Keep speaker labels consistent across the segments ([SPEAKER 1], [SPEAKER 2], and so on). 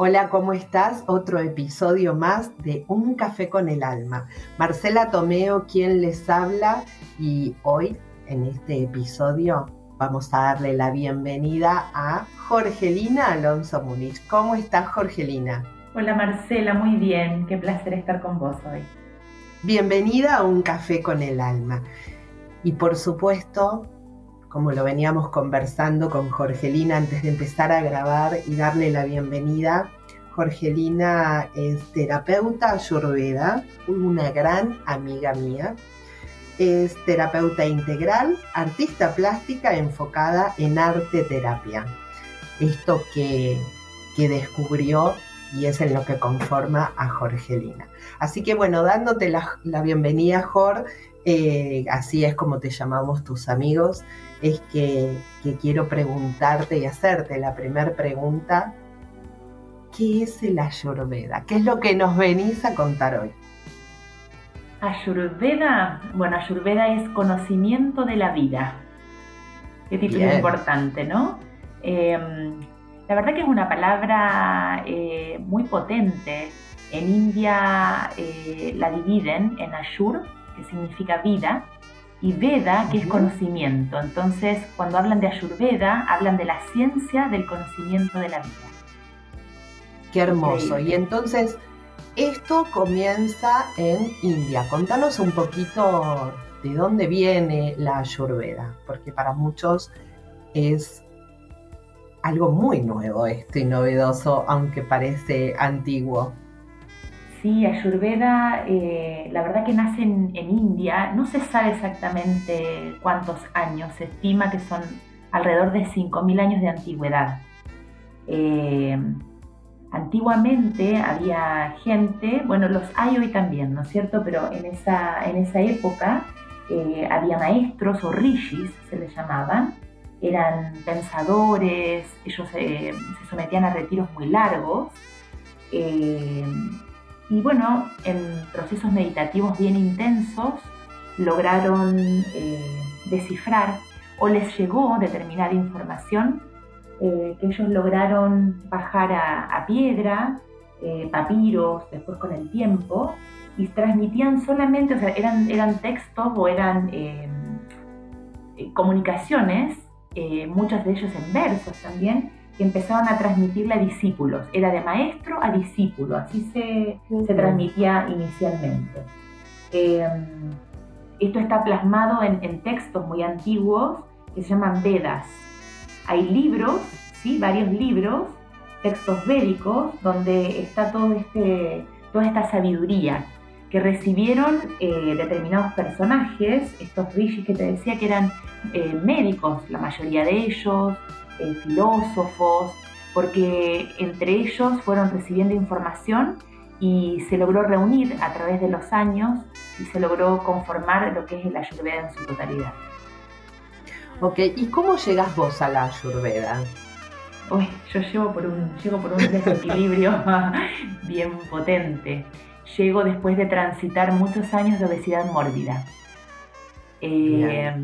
[SPEAKER 1] Hola, ¿cómo estás? Otro episodio más de Un Café con el Alma. Marcela Tomeo, quien les habla, y hoy en este episodio vamos a darle la bienvenida a Jorgelina Alonso Munich. ¿Cómo estás, Jorgelina?
[SPEAKER 2] Hola, Marcela, muy bien. Qué placer estar con vos hoy.
[SPEAKER 1] Bienvenida a Un Café con el Alma. Y por supuesto, como lo veníamos conversando con Jorgelina antes de empezar a grabar y darle la bienvenida. Jorgelina es terapeuta ayurveda, una gran amiga mía. Es terapeuta integral, artista plástica enfocada en arte terapia. Esto que, que descubrió y es en lo que conforma a Jorgelina. Así que bueno, dándote la, la bienvenida, Jor, eh, así es como te llamamos tus amigos, es que, quiero preguntarte y hacerte la primera pregunta, ¿qué es el Ayurveda? ¿Qué es lo que nos venís a contar hoy?
[SPEAKER 2] Ayurveda, bueno, Ayurveda es conocimiento de la vida. Qué título importante, ¿no? Em, la verdad que es una palabra eh, muy potente. En India eh, la dividen en Ayur, que significa vida, y Veda, que es conocimiento. Entonces, cuando hablan de Ayurveda, hablan de la ciencia del conocimiento de la vida.
[SPEAKER 1] Qué hermoso. Y entonces, esto comienza en India. Contanos un poquito de dónde viene la Ayurveda, porque para muchos es algo muy nuevo esto y novedoso, aunque parece antiguo.
[SPEAKER 2] Sí, Ayurveda, eh, la verdad que nace en, India, no se sabe exactamente cuántos años, se estima que son alrededor de 5.000 años de antigüedad. Eh, antiguamente había gente, bueno, los hay hoy también, ¿no es cierto? Pero en esa, en esa época eh, había maestros o rishis, se les llamaban, eran pensadores, ellos se sometían a retiros muy largos. Y bueno, en procesos meditativos bien intensos lograron eh, descifrar o les llegó determinada información eh, que ellos lograron bajar a, piedra, eh, papiros, después con el tiempo, y transmitían solamente, o sea, eran, eran textos o eran comunicaciones, muchos de ellos en versos también, que empezaban a transmitirle a discípulos. Era de maestro a discípulo, así se, transmitía inicialmente. Em, esto está plasmado en, textos muy antiguos que se llaman Vedas. Hay libros, ¿sí? varios libros, textos védicos, donde está todo este, toda esta sabiduría que recibieron eh, determinados personajes, estos rishis que te decía que eran eh, médicos, la mayoría de ellos, eh, filósofos, porque entre ellos fueron recibiendo información y se logró reunir a través de los años y se logró conformar lo que es la Ayurveda en su totalidad.
[SPEAKER 1] Ok, ¿y cómo llegas vos a la Ayurveda?
[SPEAKER 2] Uy, yo llego por un, llego por un desequilibrio bien potente. Llego después de transitar muchos años de obesidad mórbida. Eh,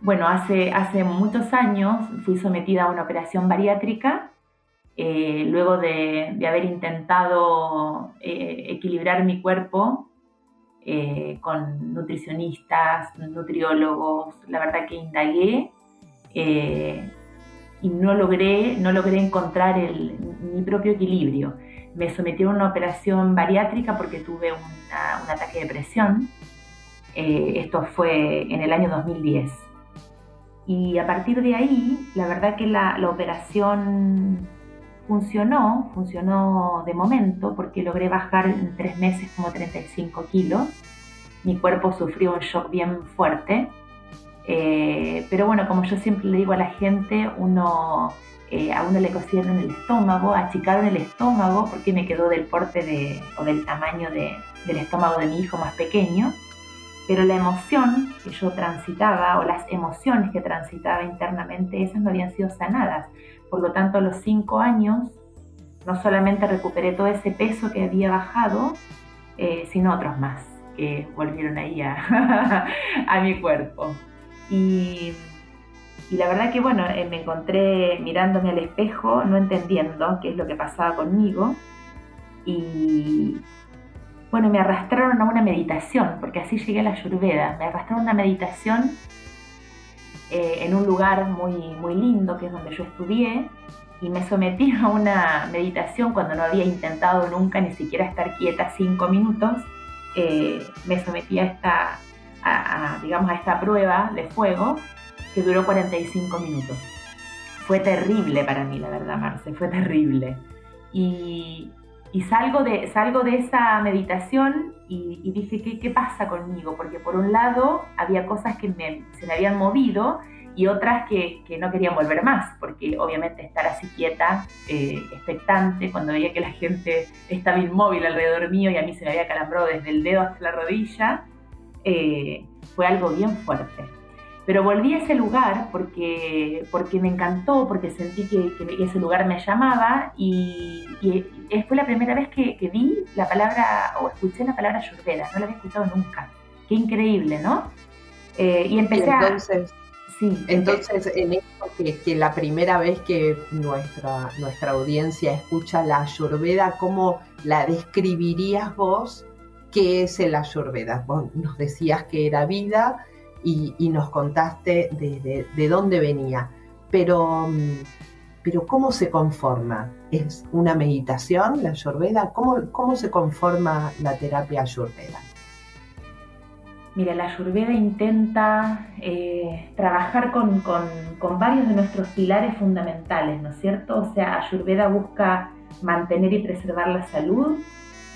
[SPEAKER 2] bueno, hace, hace muchos años fui sometida a una operación bariátrica, eh, luego de, haber intentado eh, equilibrar mi cuerpo eh, con nutricionistas, nutriólogos, la verdad que indagué y no logré, no logré encontrar mi propio equilibrio. Me sometieron a una operación bariátrica porque tuve un ataque de presión. esto fue en el año 2010 y a partir de ahí, la verdad que la, operación funcionó, funcionó de momento porque logré bajar en tres meses como 35 kilos. Mi cuerpo sufrió un shock bien fuerte. Eh, pero bueno, como yo siempre le digo a la gente, uno, eh, a uno le cosieron el estómago, achicaron el estómago porque me quedó del porte de, o del tamaño del estómago de mi hijo más pequeño pero la emoción que yo transitaba o las emociones que transitaba internamente, esas no habían sido sanadas. Por lo tanto, a los cinco años, no solamente recuperé todo ese peso que había bajado, eh, sino otros más que volvieron ahí a, mi cuerpo. Y Y la verdad que, bueno, eh, me encontré mirándome al espejo, no entendiendo qué es lo que pasaba conmigo. Y, bueno, me arrastraron a una meditación, porque así llegué a la Ayurveda. Me arrastraron a una meditación eh, en un lugar muy, muy lindo, que es donde yo estudié, y me sometí a una meditación cuando no había intentado nunca ni siquiera estar quieta cinco minutos. Eh, me sometí a esta, digamos, a esta prueba de fuego que duró 45 minutos. Fue terrible para mí, la verdad, Marce, fue terrible. Y, salgo, de, salgo de esa meditación y, dije, ¿qué, ¿qué, pasa conmigo? Porque por un lado había cosas que se me habían movido y otras que, que, no querían volver más, porque obviamente estar así quieta, eh, expectante, cuando veía que la gente estaba inmóvil alrededor mío y a mí se me había calambrado desde el dedo hasta la rodilla, eh, fue algo bien fuerte. Pero volví a ese lugar porque, porque me encantó, porque sentí que, ese lugar me llamaba y, fue la primera vez que, vi la palabra o escuché la palabra Ayurveda, no la había escuchado nunca. Qué increíble, ¿no?
[SPEAKER 1] Eh, y empecé entonces, a... Sí, entonces en esto que, que, la primera vez que nuestra, nuestra audiencia escucha la Ayurveda, ¿cómo la describirías vos? ¿Qué es el Ayurveda? Vos nos decías que era vida, y, nos contaste de, dónde venía. Pero, mm, pero ¿cómo se conforma? ¿Es una meditación la Ayurveda? ¿Cómo, cómo se conforma la terapia Ayurveda?
[SPEAKER 2] Mira, la Ayurveda intenta eh, trabajar con, con, varios de nuestros pilares fundamentales, ¿no es cierto? O sea, Ayurveda busca mantener y preservar la salud,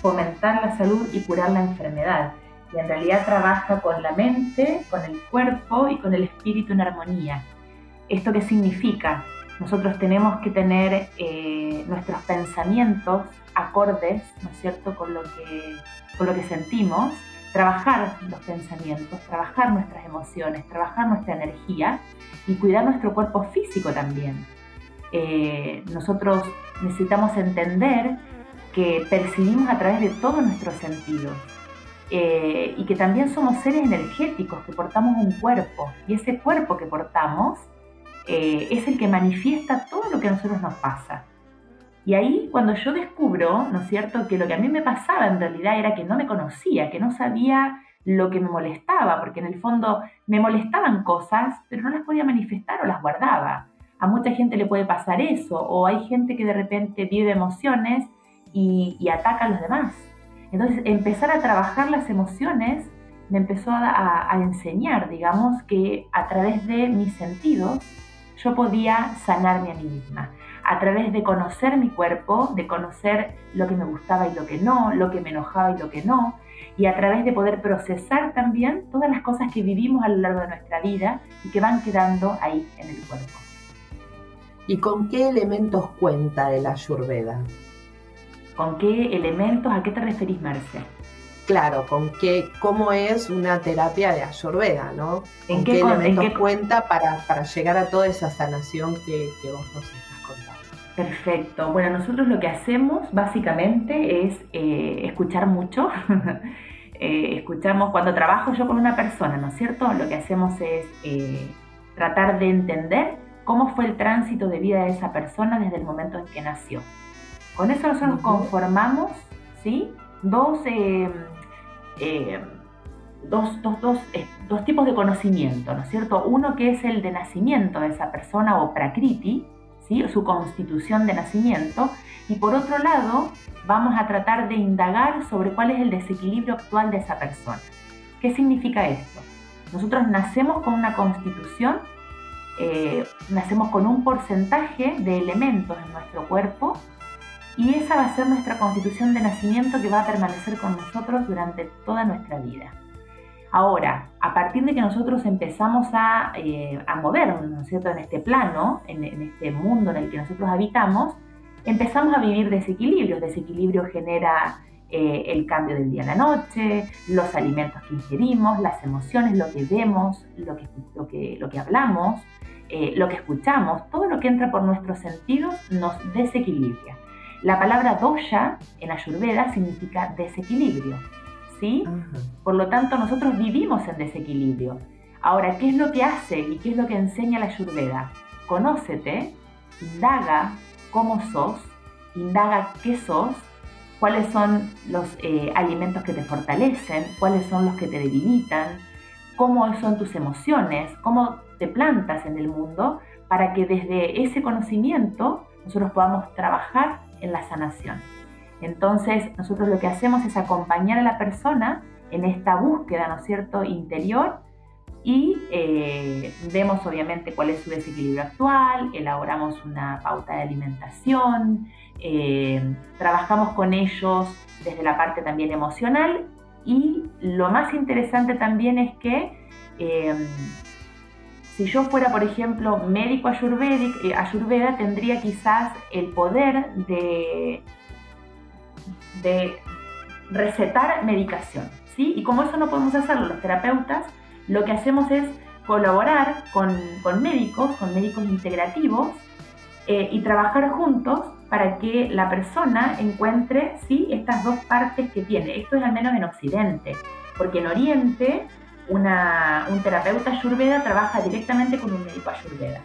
[SPEAKER 2] fomentar la salud y curar la enfermedad y en realidad trabaja con la mente, con el cuerpo y con el espíritu en armonía. ¿Esto qué significa? Nosotros tenemos que tener eh, nuestros pensamientos acordes, ¿no es cierto?, con lo, que, con lo que sentimos, trabajar los pensamientos, trabajar nuestras emociones, trabajar nuestra energía y cuidar nuestro cuerpo físico también. Eh, nosotros necesitamos entender que percibimos a través de todos nuestros sentidos eh, y que también somos seres energéticos, que portamos un cuerpo, y ese cuerpo que portamos eh, es el que manifiesta todo lo que a nosotros nos pasa. Y ahí cuando yo descubro, ¿no es cierto?, que lo que a mí me pasaba en realidad era que no me conocía, que no sabía lo que me molestaba, porque en el fondo me molestaban cosas, pero no las podía manifestar o las guardaba. A mucha gente le puede pasar eso, o hay gente que de repente vive emociones y, y ataca a los demás. Entonces, empezar a trabajar las emociones me empezó a, enseñar, digamos, que a través de mis sentidos yo podía sanarme a mí misma. A través de conocer mi cuerpo, de conocer lo que me gustaba y lo que no, lo que me enojaba y lo que no, y a través de poder procesar también todas las cosas que vivimos a lo largo de nuestra vida y que van quedando ahí en el cuerpo.
[SPEAKER 1] ¿Y con qué elementos cuenta el Ayurveda?
[SPEAKER 2] ¿Con qué elementos? ¿A qué te referís, Marce?
[SPEAKER 1] Claro, con qué, cómo es una terapia de Ayurveda, ¿no? ¿En qué, elementos cuenta para, llegar a toda esa sanación que, vos nos estás contando?
[SPEAKER 2] Perfecto. Bueno, nosotros lo que hacemos básicamente es eh, escuchar mucho. Eh, escuchamos cuando trabajo yo con una persona, ¿no es cierto? Lo que hacemos es eh, tratar de entender cómo fue el tránsito de vida de esa persona desde el momento en que nació. Con eso nosotros conformamos ¿sí? Eh, eh, dos, eh, dos, tipos de conocimiento, ¿no es cierto? Uno que es el de nacimiento de esa persona o prakriti, ¿sí? su constitución de nacimiento, y por otro lado vamos a tratar de indagar sobre cuál es el desequilibrio actual de esa persona. ¿Qué significa esto? Nosotros nacemos con una constitución, nacemos con un porcentaje de elementos en nuestro cuerpo y esa va a ser nuestra constitución de nacimiento que va a permanecer con nosotros durante toda nuestra vida. Ahora, a partir de que nosotros empezamos a, eh, a movernos, ¿no es cierto?, en este plano, en, este mundo en el que nosotros habitamos, empezamos a vivir desequilibrios. Desequilibrio genera eh, el cambio del día a la noche, los alimentos que ingerimos, las emociones, lo que vemos, lo que, lo que, lo que hablamos, eh, lo que escuchamos, todo lo que entra por nuestros sentidos nos desequilibra. La palabra dosha en Ayurveda significa desequilibrio, ¿sí? Por lo tanto, nosotros vivimos en desequilibrio. Ahora, ¿qué es lo que hace y qué es lo que enseña la Ayurveda? Conócete, indaga cómo sos, indaga qué sos, cuáles son los eh, alimentos que te fortalecen, cuáles son los que te debilitan, cómo son tus emociones, cómo te plantas en el mundo, para que desde ese conocimiento nosotros podamos trabajar en la sanación. Entonces, nosotros lo que hacemos es acompañar a la persona en esta búsqueda, ¿no cierto?, interior y eh, vemos obviamente cuál es su desequilibrio actual, elaboramos una pauta de alimentación, eh, trabajamos con ellos desde la parte también emocional y lo más interesante también es que eh, si yo fuera, por ejemplo, médico ayurveda, tendría quizás el poder de, de recetar medicación. ¿sí? Y como eso no podemos hacerlo los terapeutas, lo que hacemos es colaborar con, médicos, con médicos integrativos, eh, y trabajar juntos para que la persona encuentre ¿sí? estas dos partes que tiene. Esto es al menos en Occidente, porque en Oriente una, un terapeuta ayurveda trabaja directamente con un médico ayurveda.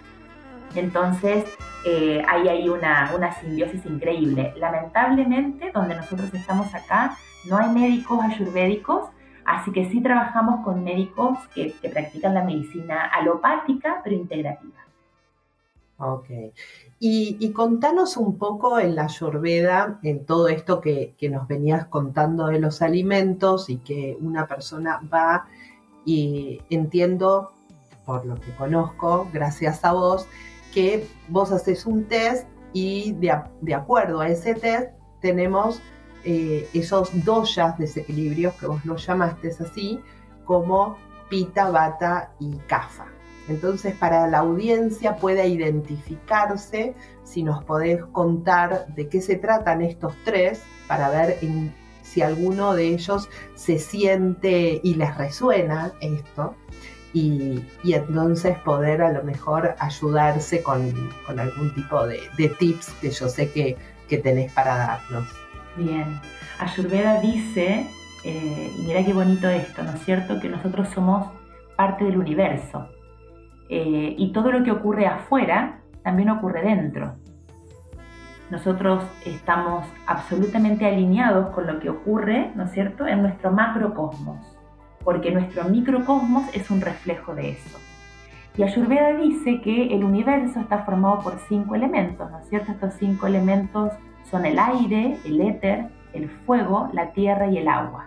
[SPEAKER 2] Entonces, eh, hay ahí una, una simbiosis increíble. Lamentablemente, donde nosotros estamos acá, no hay médicos ayurvédicos, Así que sí trabajamos con médicos que, practican la medicina alopática, pero integrativa.
[SPEAKER 1] Ok. Y, contanos un poco en la Ayurveda, en todo esto que, nos venías contando de los alimentos y que una persona va y entiendo, por lo que conozco, gracias a vos, que vos haces un test y de acuerdo a ese test tenemos eh, esos doyas, desequilibrios que vos lo llamaste así, como pita, bata y kafa. Entonces, para la audiencia pueda identificarse, si nos podés contar de qué se tratan estos tres, para ver si alguno de ellos se siente y les resuena esto, y, entonces poder a lo mejor ayudarse con, algún tipo de, tips que yo sé que, tenés para darnos.
[SPEAKER 2] Bien, Ayurveda dice, eh, y mira qué bonito esto, ¿no es cierto?, que nosotros somos parte del universo. Eh, y todo lo que ocurre afuera también ocurre dentro. Nosotros estamos absolutamente alineados con lo que ocurre, ¿no es cierto?, en nuestro macrocosmos, porque nuestro microcosmos es un reflejo de eso. Y Ayurveda dice que el universo está formado por cinco elementos, ¿no es cierto? Estos cinco elementos son el aire, el éter, el fuego, la tierra y el agua.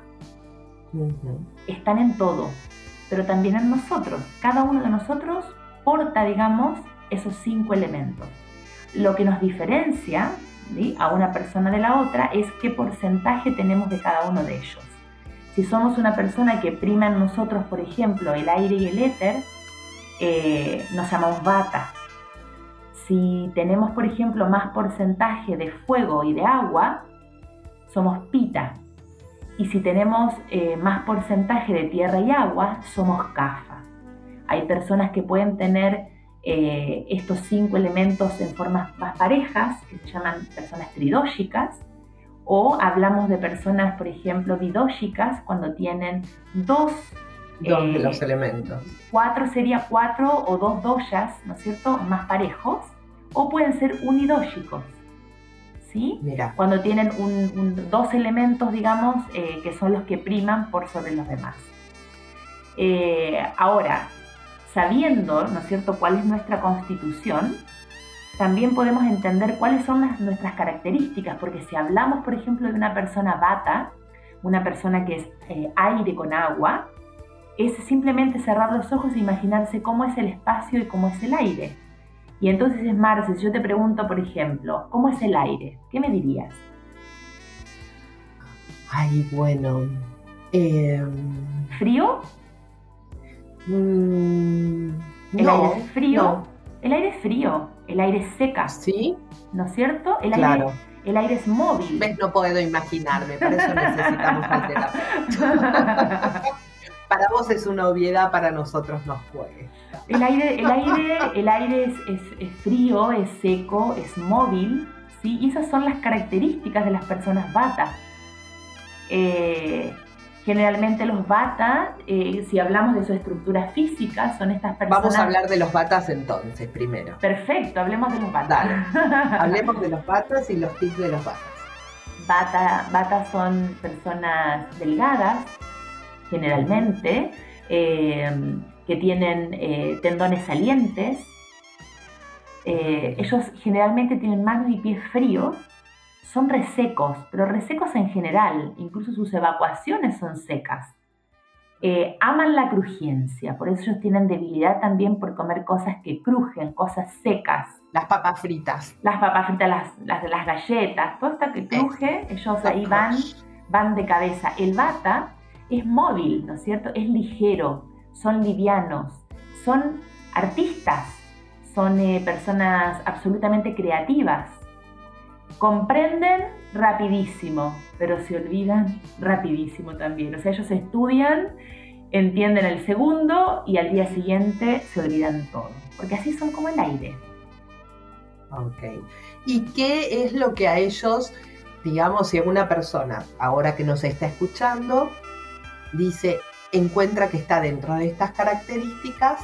[SPEAKER 2] Están en todo, pero también en nosotros. Cada uno de nosotros porta, digamos, esos cinco elementos. Lo que nos diferencia a una persona de la otra es qué porcentaje tenemos de cada uno de ellos. Si somos una persona que prima en nosotros, por ejemplo, el aire y el éter, eh, nos llamamos bata. Si tenemos, por ejemplo, más porcentaje de fuego y de agua, somos pita. Y si tenemos eh, más porcentaje de tierra y agua, somos kafa. Hay personas que pueden tener eh, estos cinco elementos en formas más parejas, que se llaman personas tridóxicas, o hablamos de personas, por ejemplo, bidóxicas, cuando tienen dos
[SPEAKER 1] Dos de los eh, elementos.
[SPEAKER 2] Cuatro sería cuatro o dos doyas, ¿no es cierto?, más parejos o pueden ser unidóxicos. ¿Sí? Mira. Cuando tienen dos elementos, digamos, eh, que son los que priman por sobre los demás. Ahora, sabiendo, ¿no es cierto?, cuál es nuestra constitución, también podemos entender cuáles son nuestras características, porque si hablamos, por ejemplo, de una persona bata, una persona que es eh, aire con agua, es simplemente cerrar los ojos e imaginarse cómo es el espacio y cómo es el aire. Y entonces es Marce, si yo te pregunto, por ejemplo, ¿cómo es el aire? ¿Qué me dirías?
[SPEAKER 1] Ay, bueno. Em,
[SPEAKER 2] ¿Frío?
[SPEAKER 1] Mm,
[SPEAKER 2] ¿El aire es frío? El aire es frío, el aire es seca.
[SPEAKER 1] ¿Sí?
[SPEAKER 2] ¿No es cierto?
[SPEAKER 1] El claro.
[SPEAKER 2] Aire, el aire es móvil.
[SPEAKER 1] ¿Ves? No puedo imaginarme, por eso necesitamos al para vos es una obviedad, para nosotros nos cuesta.
[SPEAKER 2] El aire, el aire, el aire es, frío, es seco, es móvil, ¿sí? Y esas son las características de las personas bata. Eh, Generalmente los batas, eh, si hablamos de su estructura física, son estas personas...
[SPEAKER 1] Vamos a hablar de los batas entonces, primero.
[SPEAKER 2] Perfecto, hablemos de los batas.
[SPEAKER 1] hablemos de los batas y los tips de los batas.
[SPEAKER 2] Bata, batas son personas delgadas, generalmente, eh, que tienen eh, tendones salientes. ellos generalmente tienen manos y pies fríos son resecos, pero resecos en general, incluso sus evacuaciones son secas. Eh, aman la crujencia, por eso ellos tienen debilidad también por comer cosas que crujen, cosas secas.
[SPEAKER 1] Las papas fritas.
[SPEAKER 2] Las papas fritas, las, las, galletas, todo esto que cruje, ellos ahí van, van de cabeza. El bata es móvil, ¿no es cierto? Es ligero, son livianos, son artistas, son eh, personas absolutamente creativas comprenden rapidísimo, pero se olvidan rapidísimo también. O sea, ellos estudian, entienden el segundo y al día siguiente se olvidan todo, porque así son como el aire.
[SPEAKER 1] Ok. ¿Y qué es lo que a ellos, digamos, si alguna persona, ahora que nos está escuchando, dice, encuentra que está dentro de estas características,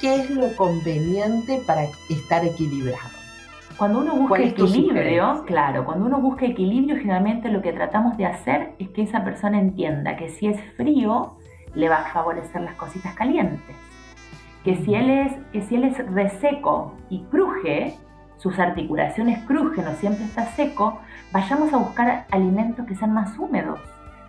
[SPEAKER 1] qué es lo conveniente para estar equilibrado?
[SPEAKER 2] Cuando uno busca equilibrio, claro, cuando uno busca equilibrio, generalmente lo que tratamos de hacer es que esa persona entienda que si es frío, le va a favorecer las cositas calientes. Que si él es, que si él es reseco y cruje, sus articulaciones crujen o siempre está seco, vayamos a buscar alimentos que sean más húmedos,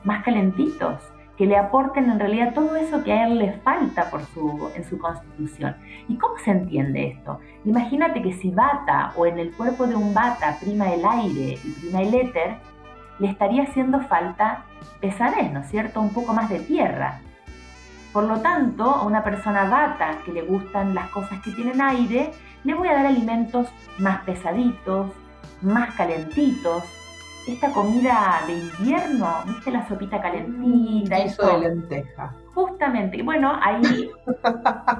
[SPEAKER 2] más calentitos, que le aporten en realidad todo eso que a él le falta por su, en su constitución. ¿Y cómo se entiende esto? Imagínate que si bata o en el cuerpo de un bata prima el aire y prima el éter, le estaría haciendo falta pesadez, ¿no es cierto? Un poco más de tierra. Por lo tanto, a una persona bata que le gustan las cosas que tienen aire, le voy a dar alimentos más pesaditos, más calentitos, esta comida de invierno, ¿viste la sopita calentita?
[SPEAKER 1] Eso de lenteja.
[SPEAKER 2] Justamente, bueno, hay,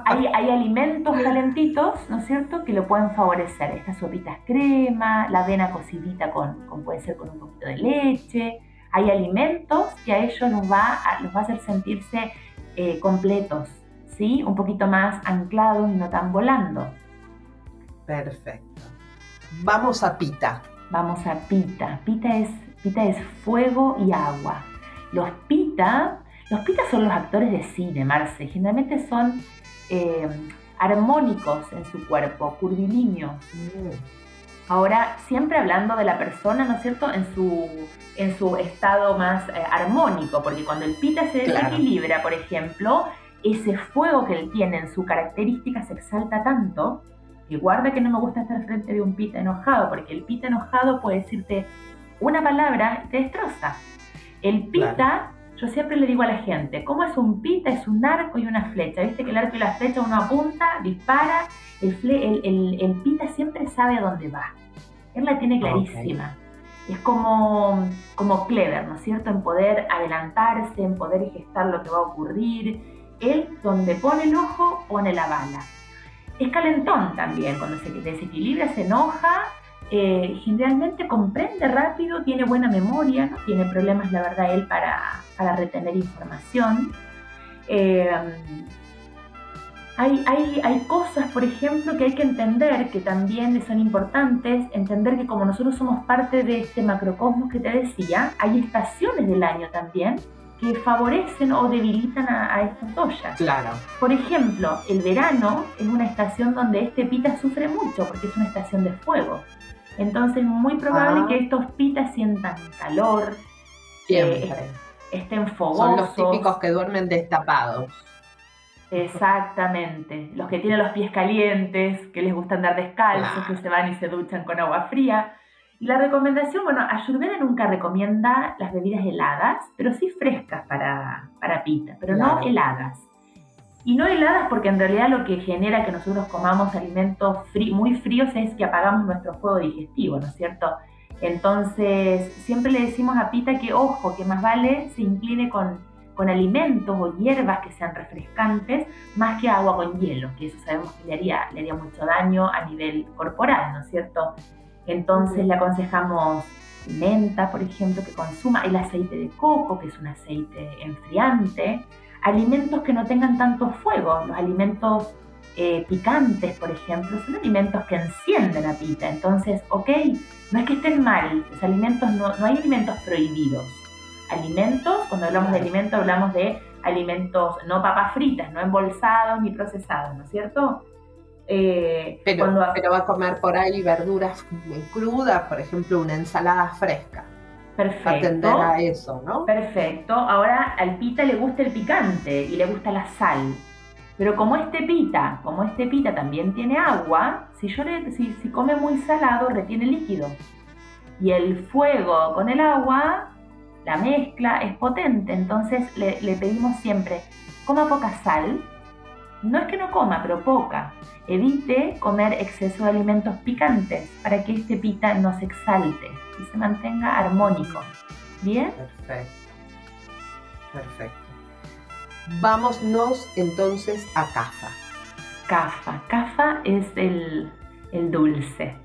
[SPEAKER 2] hay, hay, alimentos calentitos, ¿no es cierto?, que lo pueden favorecer. Estas sopitas crema, la avena cocidita con, con, puede ser con un poquito de leche. Hay alimentos que a ellos los va a, los va a hacer sentirse eh, completos, ¿sí? Un poquito más anclados y no tan volando.
[SPEAKER 1] Perfecto. Vamos a pita.
[SPEAKER 2] Vamos a pita. Pita es, pita es fuego y agua. Los pita, los pita son los actores de cine, Marce. Generalmente son eh, armónicos en su cuerpo, curvilíneos. Mm. Ahora, siempre hablando de la persona, ¿no es cierto?, en su, en su estado más eh, armónico, porque cuando el pita se desequilibra, por ejemplo, ese fuego que él tiene en su característica se exalta tanto y guarda que no me gusta estar frente de un pita enojado, porque el pita enojado puede decirte una palabra y te destroza. El pita, yo siempre le digo a la gente, ¿cómo es un pita? Es un arco y una flecha. Viste que el arco y la flecha uno apunta, dispara, el, el, pita siempre sabe a dónde va. Él la tiene clarísima. Es como, como clever, ¿no es cierto? En poder adelantarse, en poder gestar lo que va a ocurrir. Él, donde pone el ojo, pone la bala es calentón también, cuando se desequilibra, se enoja, eh, generalmente comprende rápido, tiene buena memoria, no tiene problemas, la verdad, él para, para retener información. Eh, hay, hay, hay, cosas, por ejemplo, que hay que entender que también son importantes, entender que como nosotros somos parte de este macrocosmos que te decía, hay estaciones del año también que favorecen o debilitan a, estos doyas.
[SPEAKER 1] Claro.
[SPEAKER 2] Por ejemplo, el verano es una estación donde este pita sufre mucho porque es una estación de fuego. Entonces, es muy probable ah. que estos pitas sientan calor,
[SPEAKER 1] eh,
[SPEAKER 2] estén fogosos.
[SPEAKER 1] Son los típicos que duermen destapados.
[SPEAKER 2] Exactamente. Los que tienen los pies calientes, que les gusta andar descalzos, que se van y se duchan con agua fría. Y la recomendación, bueno, Ayurveda nunca recomienda las bebidas heladas, pero sí frescas para, para pita, pero no heladas. Y no heladas porque en realidad lo que genera que nosotros comamos alimentos muy fríos es que apagamos nuestro fuego digestivo, ¿no es cierto? Entonces, siempre le decimos a Pita que, ojo, que más vale se incline con, con alimentos o hierbas que sean refrescantes, más que agua con hielo, que eso sabemos que le haría, le haría mucho daño a nivel corporal, ¿no es cierto? Entonces le aconsejamos menta, por ejemplo, que consuma, el aceite de coco, que es un aceite enfriante, alimentos que no tengan tanto fuego, los alimentos eh, picantes, por ejemplo, son alimentos que encienden la pita. Entonces, ok, no es que estén mal, los alimentos no, no hay alimentos prohibidos. Alimentos, cuando hablamos de alimentos, hablamos de alimentos no papas fritas, no embolsados ni procesados, ¿no es cierto?
[SPEAKER 1] Eh, pero, va a comer por ahí verduras crudas, por ejemplo, una ensalada fresca.
[SPEAKER 2] Perfecto.
[SPEAKER 1] Atender a eso, ¿no?
[SPEAKER 2] Perfecto. Ahora al pita le gusta el picante y le gusta la sal. Pero como este pita, como este pita también tiene agua, si, yo le, si, come muy salado, retiene líquido. Y el fuego con el agua, la mezcla es potente. Entonces le, le pedimos siempre, coma poca sal. No es que no coma, pero poca. Evite comer exceso de alimentos picantes para que este pita no se exalte y se mantenga armónico. ¿Bien?
[SPEAKER 1] Perfecto. Perfecto. Vámonos entonces a cafa.
[SPEAKER 2] Cafa. Cafa es el, dulce.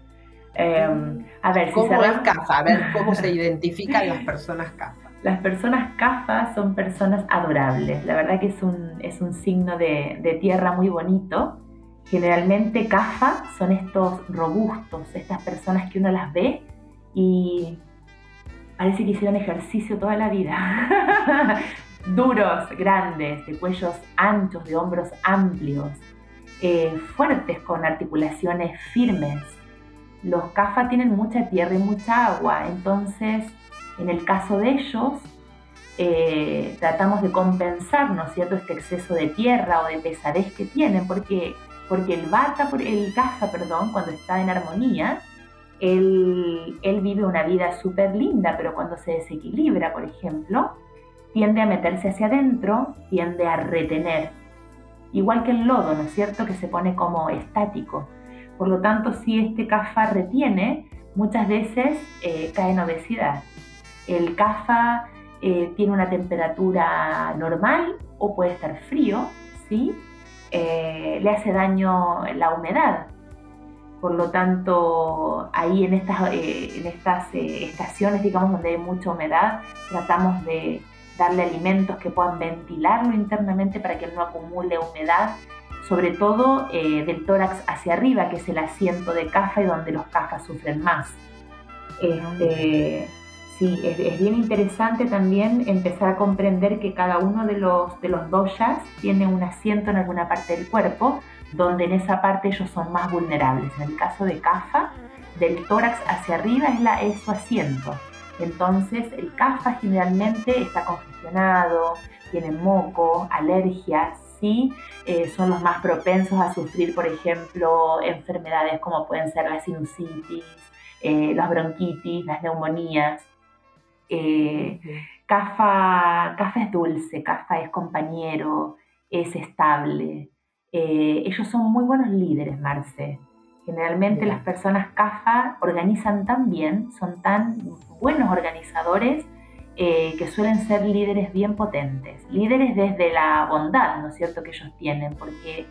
[SPEAKER 2] Em,
[SPEAKER 1] a ver, ¿Cómo es cafa? A ver cómo se identifican las personas cafa.
[SPEAKER 2] Las personas cafa son personas adorables. La verdad que es un, es un signo de, de tierra muy bonito Generalmente CAFA son estos robustos, estas personas que uno las ve y parece que hicieron ejercicio toda la vida. Duros, grandes, de cuellos anchos, de hombros amplios, eh, fuertes con articulaciones firmes. Los CAFA tienen mucha tierra y mucha agua, entonces en el caso de ellos eh, tratamos de compensar, ¿no es cierto?, este exceso de tierra o de pesadez que tienen, porque porque el vata, el caza, perdón, cuando está en armonía, él, vive una vida súper linda, pero cuando se desequilibra, por ejemplo, tiende a meterse hacia adentro, tiende a retener. Igual que el lodo, ¿no es cierto?, que se pone como estático. Por lo tanto, si este cafa retiene, muchas veces eh, cae en obesidad. El cafa eh, tiene una temperatura normal o puede estar frío, ¿sí? Eh, le hace daño la humedad. Por lo tanto, ahí en estas, eh, en estas eh, estaciones, digamos, donde hay mucha humedad, tratamos de darle alimentos que puedan ventilarlo internamente para que no acumule humedad, sobre todo del tórax hacia arriba, que es el asiento de caja y donde los cajas sufren más. Este, Sí, es, bien interesante también empezar a comprender que cada uno de los, de los doshas tiene un asiento en alguna parte del cuerpo, donde en esa parte ellos son más vulnerables. En el caso de Kafa, del tórax hacia arriba es, la, es su asiento. Entonces el Kafa generalmente está congestionado, tiene moco, alergias, ¿sí? Eh, son los más propensos a sufrir, por ejemplo, enfermedades como pueden ser la sinusitis, eh, las bronquitis, las neumonías. Eh, Cafa, es dulce, Cafa es compañero, es estable. Eh, ellos son muy buenos líderes, Marce. Generalmente las personas CAFA organizan tan bien, son tan buenos organizadores eh, que suelen ser líderes bien potentes. Líderes desde la bondad, ¿no es cierto?, que ellos tienen, porque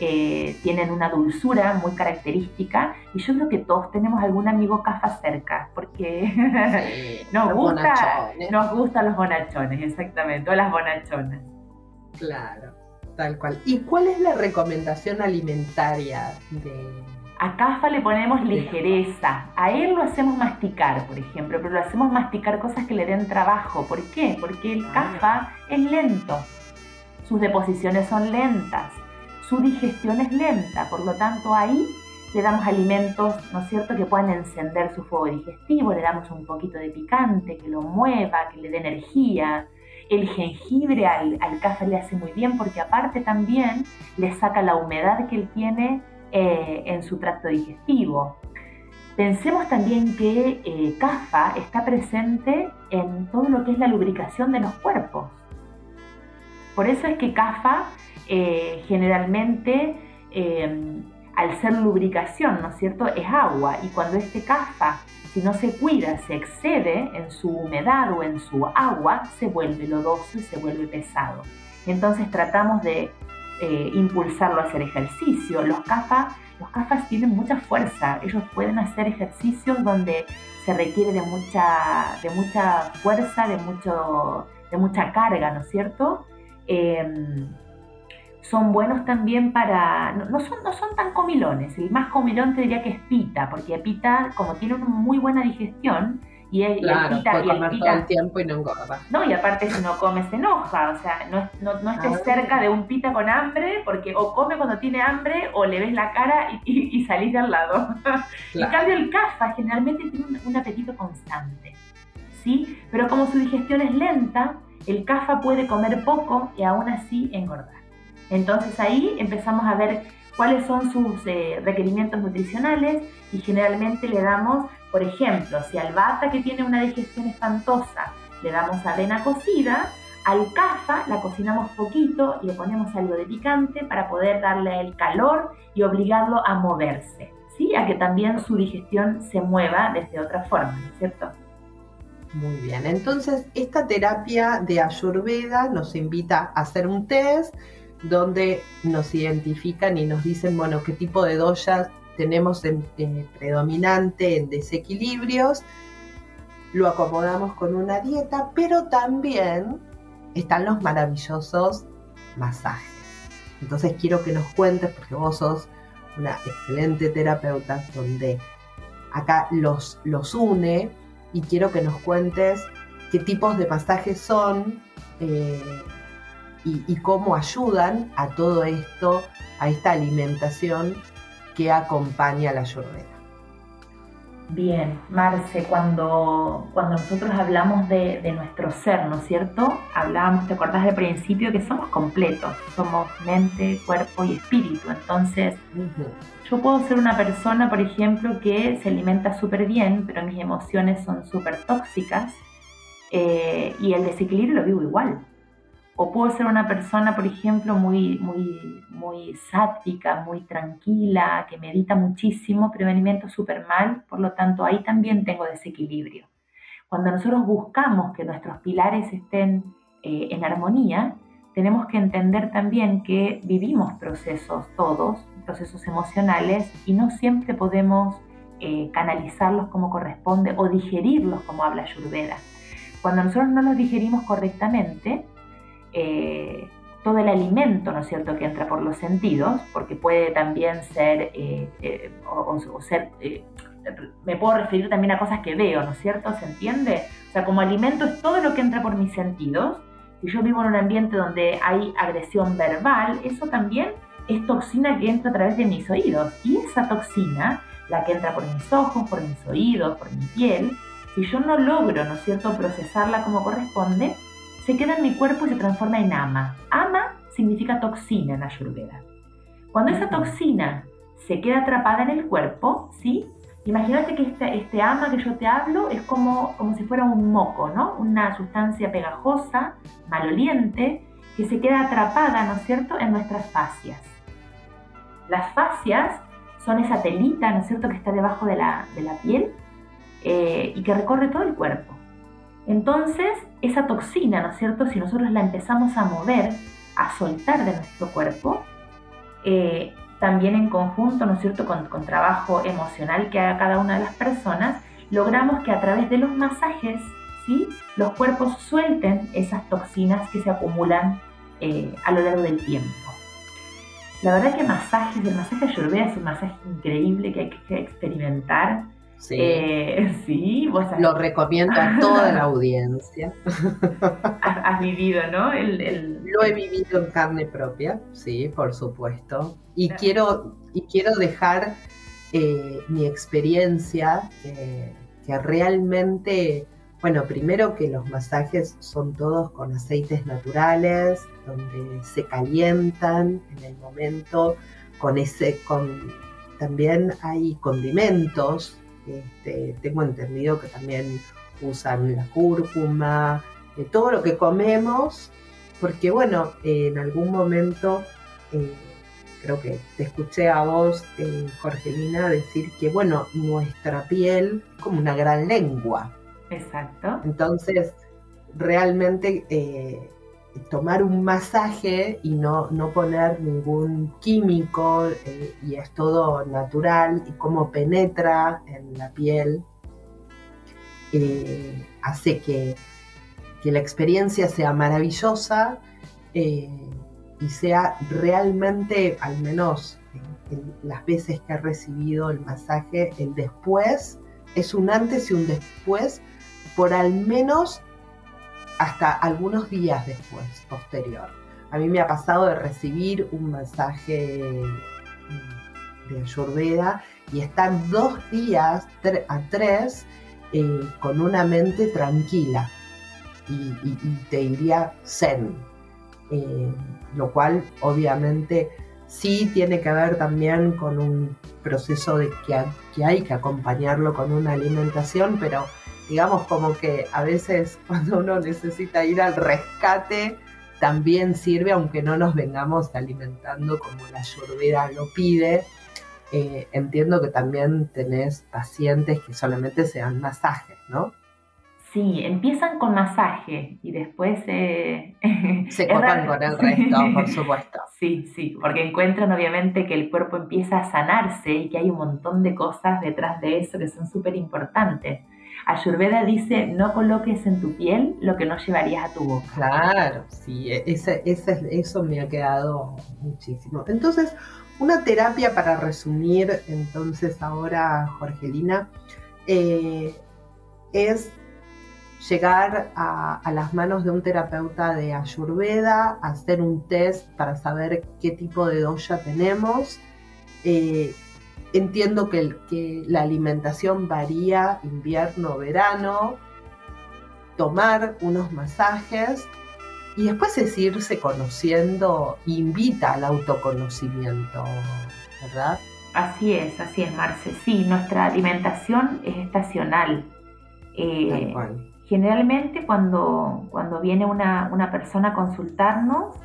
[SPEAKER 2] eh, tienen una dulzura muy característica y yo creo que todos tenemos algún amigo cafa cerca porque nos, gusta, nos gustan los bonachones, exactamente, o las bonachonas.
[SPEAKER 1] Claro, tal cual. ¿Y cuál es la recomendación alimentaria de,
[SPEAKER 2] a CAFA le ponemos ligereza. A él lo hacemos masticar, por ejemplo, pero lo hacemos masticar cosas que le den trabajo. ¿Por qué? Porque el CAFA ah. es lento. Sus deposiciones son lentas su digestión es lenta, por lo tanto ahí le damos alimentos, ¿no es cierto?, que puedan encender su fuego digestivo, le damos un poquito de picante, que lo mueva, que le dé energía. El jengibre al, café le hace muy bien porque aparte también le saca la humedad que él tiene eh, en su tracto digestivo. Pensemos también que eh, CAFA está presente en todo lo que es la lubricación de los cuerpos. Por eso es que CAFA eh, generalmente em, al ser lubricación, ¿no es cierto?, es agua y cuando este cafa, si no se cuida, se excede en su humedad o en su agua, se vuelve lodoso y se vuelve pesado. Entonces tratamos de eh, impulsarlo a hacer ejercicio. Los CAFA los CAFAs tienen mucha fuerza, ellos pueden hacer ejercicios donde se requiere de mucha, de mucha fuerza, de, mucho, de mucha carga, ¿no es cierto? Em, son buenos también para, no, son, no son tan comilones, el más comilón te diría que es pita, porque pita, como tiene una muy buena digestión, y,
[SPEAKER 1] el, claro, pita, puede comer todo el tiempo y no engorda.
[SPEAKER 2] No, y aparte si no come se enoja, o sea, no, no, no estés ah. cerca de un pita con hambre, porque o come cuando tiene hambre o le ves la cara y, y, salís de al lado. En cambio el cafa generalmente tiene un, un apetito constante, ¿sí? Pero como su digestión es lenta, el cafa puede comer poco y aún así engordar. Entonces ahí empezamos a ver cuáles son sus eh, requerimientos nutricionales y generalmente le damos, por ejemplo, si al bata que tiene una digestión espantosa le damos avena cocida, al cafa la cocinamos poquito y le ponemos algo de picante para poder darle el calor y obligarlo a moverse, ¿sí? a que también su digestión se mueva desde otra forma, ¿no es cierto?
[SPEAKER 1] Muy bien, entonces esta terapia de Ayurveda nos invita a hacer un test donde nos identifican y nos dicen, bueno, qué tipo de doyas tenemos en, predominante en desequilibrios, lo acomodamos con una dieta, pero también están los maravillosos masajes. Entonces quiero que nos cuentes, porque vos sos una excelente terapeuta, donde acá los, los une y quiero que nos cuentes qué tipos de masajes son, eh, y, cómo ayudan a todo esto, a esta alimentación que acompaña la ayurveda.
[SPEAKER 2] Bien, Marce, cuando, cuando nosotros hablamos de, nuestro ser, ¿no es cierto? Hablábamos, te acordás del principio, que somos completos, somos mente, cuerpo y espíritu. Entonces, yo puedo ser una persona, por ejemplo, que se alimenta súper bien, pero mis emociones son súper tóxicas eh, y el desequilibrio lo vivo igual. O puedo ser una persona, por ejemplo, muy, muy, muy sática, muy tranquila, que medita muchísimo, pero me alimento súper mal, por lo tanto ahí también tengo desequilibrio. Cuando nosotros buscamos que nuestros pilares estén eh, en armonía, tenemos que entender también que vivimos procesos todos, procesos emocionales, y no siempre podemos eh, canalizarlos como corresponde o digerirlos como habla Ayurveda. Cuando nosotros no los digerimos correctamente, eh, todo el alimento, ¿no es cierto?, que entra por los sentidos, porque puede también ser, eh, eh, o, ser, me puedo referir también a cosas que veo, ¿no es cierto?, ¿se entiende? O sea, como alimento es todo lo que entra por mis sentidos. Si yo vivo en un ambiente donde hay agresión verbal, eso también es toxina que entra a través de mis oídos. Y esa toxina, la que entra por mis ojos, por mis oídos, por mi piel, si yo no logro, ¿no es cierto?, procesarla como corresponde, se queda en mi cuerpo y se transforma en ama. Ama significa toxina en Ayurveda. Cuando esa toxina se queda atrapada en el cuerpo, ¿sí? Imagínate que este, este ama que yo te hablo es como, como si fuera un moco, ¿no? Una sustancia pegajosa, maloliente, que se queda atrapada, ¿no es cierto?, en nuestras fascias. Las fascias son esa telita, ¿no es cierto?, que está debajo de la, piel eh, y que recorre todo el cuerpo. Entonces, esa toxina, ¿no es cierto? Si nosotros la empezamos a mover, a soltar de nuestro cuerpo, eh, también en conjunto, ¿no es cierto?, con, trabajo emocional que haga cada una de las personas, logramos que a través de los masajes, ¿sí?, los cuerpos suelten esas toxinas que se acumulan eh, a lo largo del tiempo. La verdad que masajes, el masaje ayurveda es un masaje increíble que hay que experimentar
[SPEAKER 1] Sí, eh, sí lo recomiendo a toda la audiencia.
[SPEAKER 2] Has, vivido, ¿no? El,
[SPEAKER 1] Lo he vivido en carne propia, sí, por supuesto. Y, quiero, y quiero dejar eh, mi experiencia, eh, que realmente, bueno, primero que los masajes son todos con aceites naturales, donde se calientan en el momento, con ese, con también hay condimentos este, tengo entendido que también usan la cúrcuma, de todo lo que comemos, porque bueno, en algún momento eh, creo que te escuché a vos, eh, Jorgelina, decir que bueno, nuestra piel es como una gran lengua.
[SPEAKER 2] Exacto.
[SPEAKER 1] Entonces, realmente eh, tomar un masaje y no, no poner ningún químico eh, y es todo natural y cómo penetra en la piel eh, hace que, la experiencia sea maravillosa eh, y sea realmente, al menos las veces que he recibido el masaje, el después es un antes y un después por al menos hasta algunos días después, posterior. A mí me ha pasado de recibir un masaje mm, de Ayurveda y estar dos días a tres eh, con una mente tranquila y, te diría zen, eh, lo cual obviamente sí tiene que ver también con un proceso de que hay que acompañarlo con una alimentación, pero digamos como que a veces cuando uno necesita ir al rescate, también sirve, aunque no nos vengamos alimentando como la ayurveda lo pide. Eh, entiendo que también tenés pacientes que solamente se dan masajes, ¿no?
[SPEAKER 2] Sí, empiezan con masaje y después
[SPEAKER 1] eh, se copan con el resto, por supuesto.
[SPEAKER 2] Sí, sí, porque encuentran obviamente que el cuerpo empieza a sanarse y que hay un montón de cosas detrás de eso que son súper importantes. Ayurveda dice, no coloques en tu piel lo que no llevarías a tu boca.
[SPEAKER 1] Claro, sí, e-, ese, eso me ha quedado muchísimo. Entonces, una terapia para resumir, entonces ahora, Jorgelina, eh, es llegar a, las manos de un terapeuta de Ayurveda, hacer un test para saber qué tipo de doya tenemos, eh, entiendo que, que la alimentación varía invierno, verano, tomar unos masajes y después es irse conociendo, invita al autoconocimiento, ¿verdad?
[SPEAKER 2] Así es, así es, Marce. Sí, nuestra alimentación es estacional. Eh, generalmente cuando, cuando viene una, persona a consultarnos,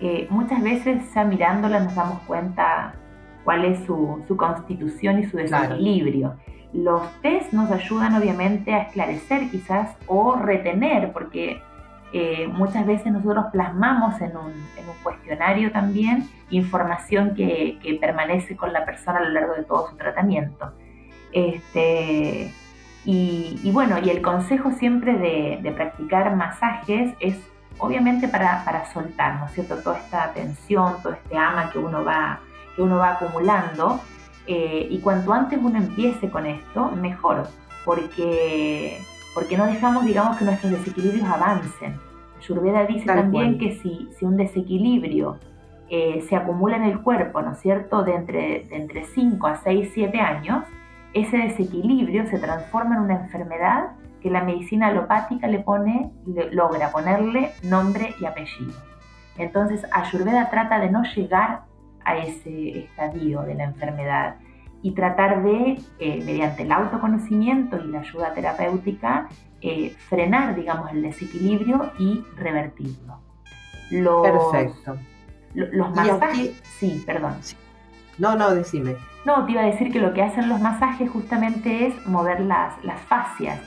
[SPEAKER 2] eh, muchas veces ya mirándola nos damos cuenta cuál es su, constitución y su desequilibrio. Los test nos ayudan obviamente a esclarecer quizás o retener, porque eh, muchas veces nosotros plasmamos en un, cuestionario también información que, permanece con la persona a lo largo de todo su tratamiento. Este, y, bueno, y el consejo siempre de, practicar masajes es obviamente para, para soltar, ¿no es cierto? Toda esta tensión, todo este ama que uno va que uno va acumulando. Eh, y cuanto antes uno empiece con esto, mejor, porque, porque no dejamos, digamos, que nuestros desequilibrios avancen. Ayurveda dice también que si, si, un desequilibrio eh, se acumula en el cuerpo, ¿no es cierto?, de entre, de entre 5 a 6, 7 años, ese desequilibrio se transforma en una enfermedad que la medicina alopática le pone, logra ponerle nombre y apellido. Entonces, Ayurveda trata de no llegar a ese estadio de la enfermedad y tratar de, eh, mediante el autoconocimiento y la ayuda terapéutica, eh, frenar, digamos, el desequilibrio y revertirlo.
[SPEAKER 1] Perfecto.
[SPEAKER 2] Los masajes... Sí, perdón.
[SPEAKER 1] No, no, decime.
[SPEAKER 2] No, te iba a decir que lo que hacen los masajes justamente es mover las, las fascias.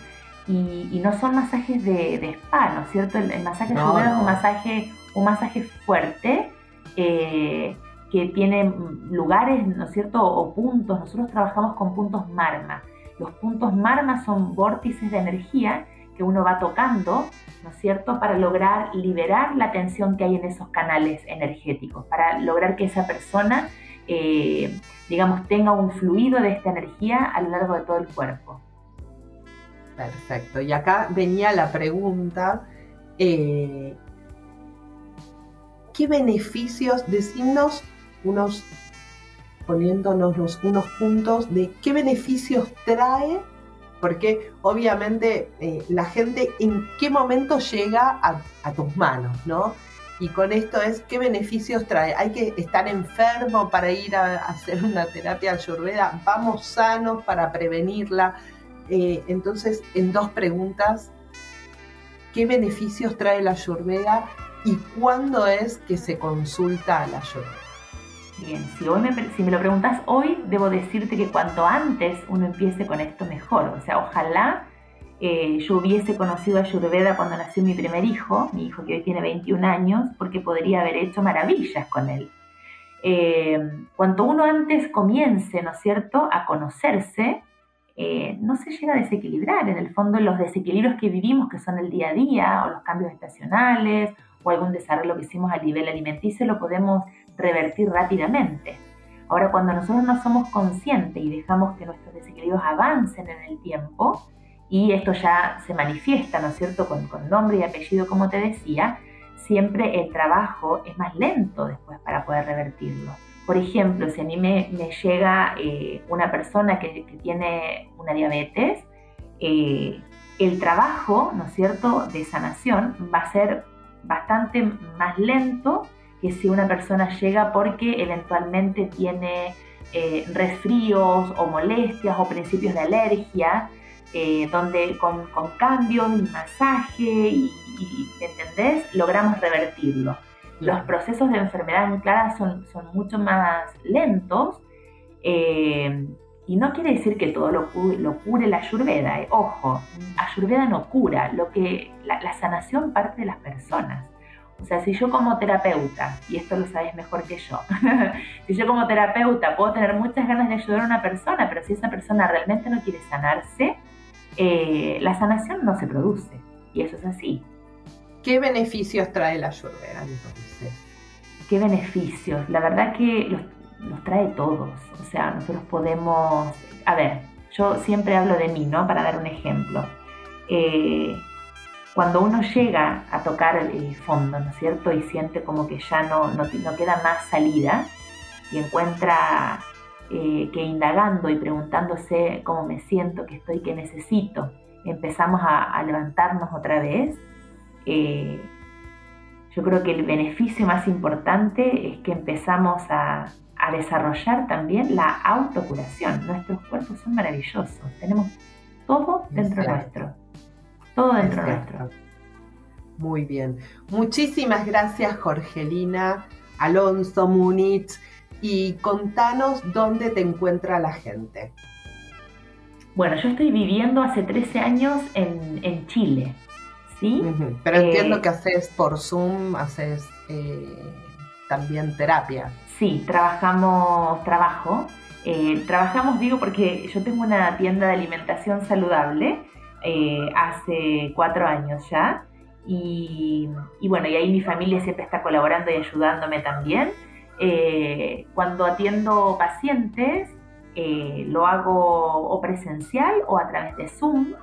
[SPEAKER 2] Y, no son masajes de, de spa, ¿no es cierto? El, masaje es un masaje, un masaje fuerte. Eh, que tiene lugares, ¿no es cierto?, o puntos. Nosotros trabajamos con puntos marma. Los puntos marma son vórtices de energía que uno va tocando, ¿no es cierto?, para lograr liberar la tensión que hay en esos canales energéticos, para lograr que esa persona, eh, digamos, tenga un fluido de esta energía a lo largo de todo el cuerpo.
[SPEAKER 1] Perfecto. Y acá venía la pregunta, eh, ¿qué beneficios, decimos unos poniéndonos unos puntos de qué beneficios trae, porque obviamente eh, la gente en qué momento llega a, tus manos, ¿no? Y con esto es qué beneficios trae. Hay que estar enfermo para ir a, hacer una terapia ayurveda, vamos sanos para prevenirla. Eh, entonces, en dos preguntas, ¿qué beneficios trae la ayurveda y cuándo es que se consulta a la ayurveda?
[SPEAKER 2] Bien, si, hoy me, si me lo preguntas hoy, debo decirte que cuanto antes uno empiece con esto, mejor. O sea, ojalá eh, yo hubiese conocido a Ayurveda cuando nació mi primer hijo, mi hijo que hoy tiene 21 años, porque podría haber hecho maravillas con él. Eh, cuanto uno antes comience, ¿no es cierto?, a conocerse, eh, no se llega a desequilibrar. En el fondo, los desequilibrios que vivimos, que son el día a día, o los cambios estacionales, o algún desarrollo que hicimos a nivel alimenticio, lo podemos revertir rápidamente. Ahora, cuando nosotros no somos conscientes y dejamos que nuestros desequilibrios avancen en el tiempo, y esto ya se manifiesta, ¿no es cierto?, con, nombre y apellido, como te decía, siempre el trabajo es más lento después para poder revertirlo. Por ejemplo, si a mí me, llega eh, una persona que, tiene una diabetes, eh, el trabajo, ¿no es cierto?, de sanación va a ser bastante más lento que si una persona llega porque eventualmente tiene eh, resfríos o molestias o principios de alergia eh, donde con, cambios y masaje y, ¿entendés? Logramos revertirlo. Los procesos de enfermedad en clara son, son mucho más lentos eh, y no quiere decir que todo lo, lo cure la ayurveda. Eh. Ojo, ayurveda no cura, lo que, la, la sanación parte de las personas. O sea, si yo como terapeuta, y esto lo sabes mejor que yo, si yo como terapeuta puedo tener muchas ganas de ayudar a una persona, pero si esa persona realmente no quiere sanarse, eh, la sanación no se produce. Y eso es así.
[SPEAKER 1] ¿Qué beneficios trae la Ayurveda entonces?
[SPEAKER 2] ¿Qué beneficios? La verdad que los, trae todos. O sea, nosotros podemos... A ver, yo siempre hablo de mí, ¿no? Para dar un ejemplo. Eh, cuando uno llega a tocar el fondo, ¿no es cierto? Y siente como que ya no, no, no queda más salida y encuentra eh, que indagando y preguntándose cómo me siento, qué estoy, qué necesito, empezamos a, levantarnos otra vez, eh, yo creo que el beneficio más importante es que empezamos a, desarrollar también la autocuración. Nuestros cuerpos son maravillosos, tenemos todo dentro nuestro, todo dentro nuestro.
[SPEAKER 1] Muy bien. Muchísimas gracias, Jorgelina, Alonso, Múnich y contanos dónde te encuentra la gente.
[SPEAKER 2] Bueno, yo estoy viviendo hace 13 años en, Chile, ¿sí?
[SPEAKER 1] Pero entiendo eh, que haces por Zoom, haces eh, también terapia.
[SPEAKER 2] Sí, trabajamos, trabajo. Eh, trabajamos, digo, porque yo tengo una tienda de alimentación saludable hace cuatro años ya. Y, y, bueno, y ahí mi familia siempre está colaborando y ayudándome también. Eh, cuando atiendo pacientes, eh, lo hago o presencial o a través de Zoom.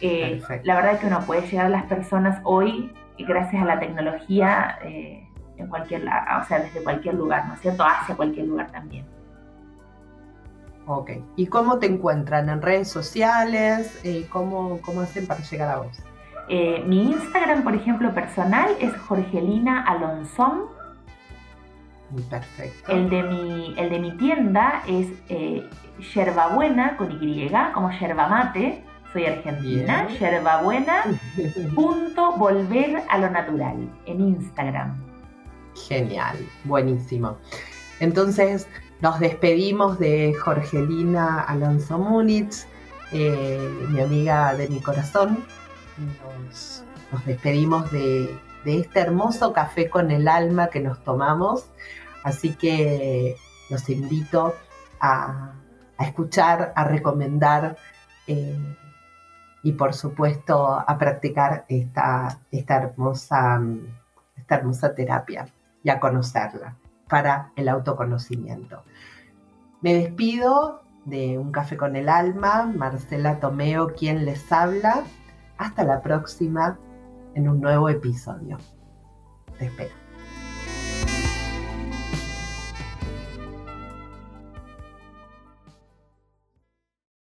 [SPEAKER 2] Eh, la verdad es que uno puede llegar a las personas hoy, gracias a la tecnología, en cualquier, o sea, desde cualquier lugar, ¿no es cierto? Hacia cualquier lugar también.
[SPEAKER 1] Ok. ¿Y cómo te encuentran? ¿En redes sociales? ¿cómo, ¿Cómo hacen para llegar a vos?
[SPEAKER 2] mi Instagram, por ejemplo, personal es Jorgelina Alonso
[SPEAKER 1] Perfecto.
[SPEAKER 2] El de mi, el de mi tienda es eh, Yerbabuena con Y, como yerba mate. Soy argentina. Yerbabuena. punto volver a lo natural en Instagram.
[SPEAKER 1] Genial, buenísimo. Entonces nos despedimos de Jorgelina Alonso Múnich, eh, mi amiga de mi corazón. Nos, despedimos de, este hermoso café con el alma que nos tomamos Así que los invito a, escuchar, a recomendar eh, y por supuesto a practicar esta hermosa terapia y a conocerla para el autoconocimiento. Me despido de Un Café con el Alma, Marcela Tomeo, quien les habla. Hasta la próxima en un nuevo episodio. Te espero.